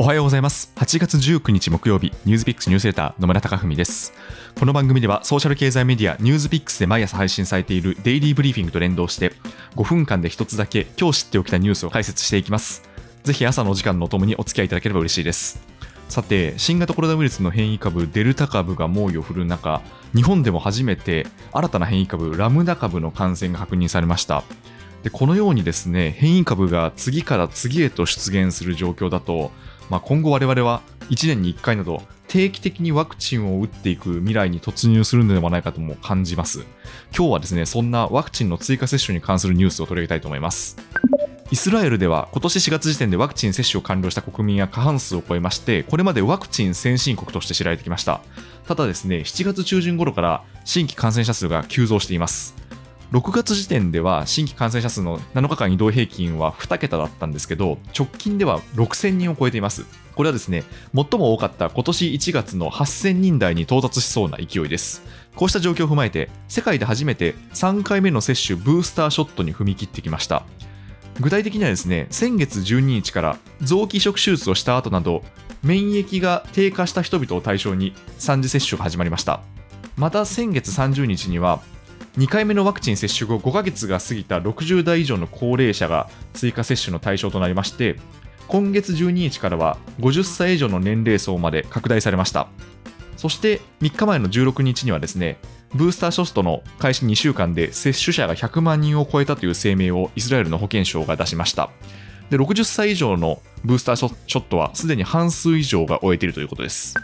おはようございます。8月19日木曜日ニュースピックスニュースレター野村貴文です。この番組ではソーシャル経済メディアニュースピックスで毎朝配信されているデイリーブリーフィングと連動して5分間で一つだけ今日知っておきたニュースを解説していきます。ぜひ朝のお時間のともにお付き合いいただければ嬉しいです。さて新型コロナウイルスの変異株デルタ株が猛威を振るう中日本でも初めて新たな変異株ラムダ株の感染が確認されました。でこのようにですね変異株が次から次へと出現する状況だとまあ、今後我々は1年に1回など定期的にワクチンを打っていく未来に突入するのではないかとも感じます。今日はですね、そんなワクチンの追加接種に関するニュースを取り上げたいと思います。イスラエルでは今年4月時点でワクチン接種を完了した国民や過半数を超えまして、これまでワクチン先進国として知られてきました。ただですね、7月中旬頃から新規感染者数が急増しています。6月時点では新規感染者数の7日間移動平均は2桁だったんですけど、直近では6000人を超えています。これはですね、最も多かった今年1月の8000人台に到達しそうな勢いです。こうした状況を踏まえて、世界で初めて3回目の接種ブースターショットに踏み切ってきました。具体的にはですね、先月12日から臓器移植手術をした後など、免疫が低下した人々を対象に3次接種が始まりました。また先月30日には2回目のワクチン接種後5ヶ月が過ぎた60代以上の高齢者が追加接種の対象となりまして今月12日からは50歳以上の年齢層まで拡大されました。そして3日前の16日にはですねブースターショットの開始2週間で接種者が100万人を超えたという声明をイスラエルの保健省が出しました。で60歳以上のブースターショットはすでに半数以上が終えているということです。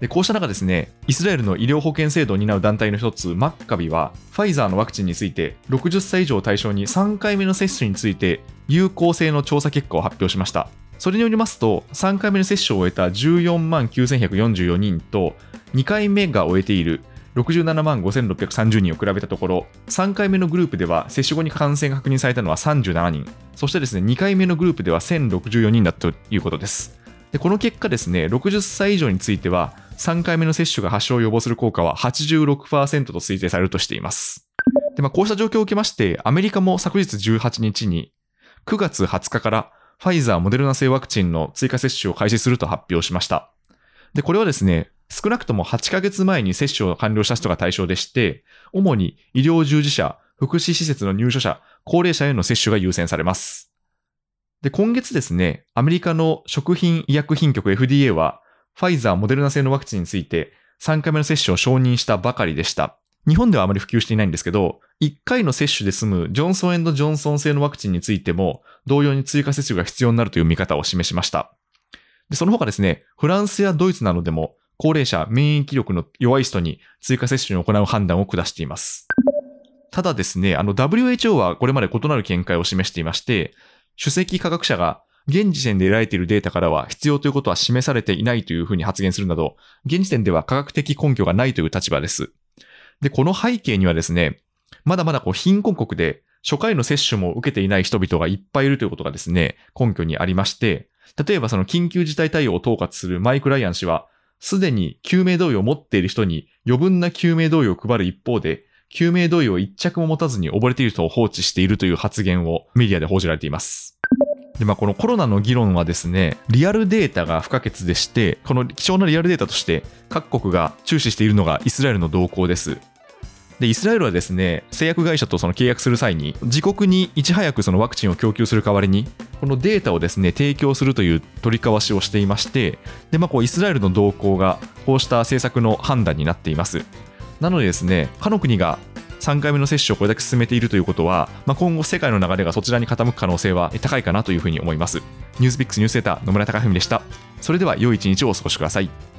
でこうした中ですね、イスラエルの医療保険制度を担う団体の一つ、マッカビは、ファイザーのワクチンについて、60歳以上を対象に3回目の接種について、有効性の調査結果を発表しました。それによりますと、3回目の接種を終えた14万9144人と、2回目が終えている67万5630人を比べたところ、3回目のグループでは接種後に感染が確認されたのは37人、そしてですね、2回目のグループでは1064人だということです。でこの結果ですね、60歳以上については、3回目の接種が発症を予防する効果は86%と推定されるとしています。でまあ、こうした状況を受けまして、アメリカも昨日18日に9月20日からファイザー、モデルナ製ワクチンの追加接種を開始すると発表しました。で、これはですね、少なくとも8ヶ月前に接種を完了した人が対象でして、主に医療従事者、福祉施設の入所者、高齢者への接種が優先されます。で、今月ですね、アメリカの食品医薬品局 FDA は、ファイザー、モデルナ製のワクチンについて3回目の接種を承認したばかりでした。日本ではあまり普及していないんですけど、1回の接種で済むジョンソンジョンソン製のワクチンについても、同様に追加接種が必要になるという見方を示しました。でその他ですね、フランスやドイツなどでも、高齢者、免疫力の弱い人に追加接種を行う判断を下しています。ただですね、あの WHO はこれまで異なる見解を示していまして、首席科学者が現時点で得られているデータからは必要ということは示されていないというふうに発言するなど、現時点では科学的根拠がないという立場です。で、この背景にはですね、まだまだこう貧困国で初回の接種も受けていない人々がいっぱいいるということがですね、根拠にありまして、例えばその緊急事態対応を統括するマイク・ライアン氏は、すでに救命胴衣を持っている人に余分な救命胴衣を配る一方で、救命胴衣を一着も持たずに溺れている人を放置しているという発言をメディアで報じられています。で、まあ、このコロナの議論はですね、リアルデータが不可欠でして、この貴重なリアルデータとして各国が注視しているのがイスラエルの動向です。で、イスラエルはですね、製薬会社とその契約する際に、自国にいち早くそのワクチンを供給する代わりに、このデータをですね、提供するという取り交わしをしていまして、で、まあ、こう、イスラエルの動向が、こうした政策の判断になっています。なのでですね、他の国が3回目の接種をこれだけ進めているということは、まあ、今後世界の流れがそちらに傾く可能性は高いかなというふうに思います。ニュースピックスニュースセーター野村貴文でした。それでは良い一日をお過ごしください。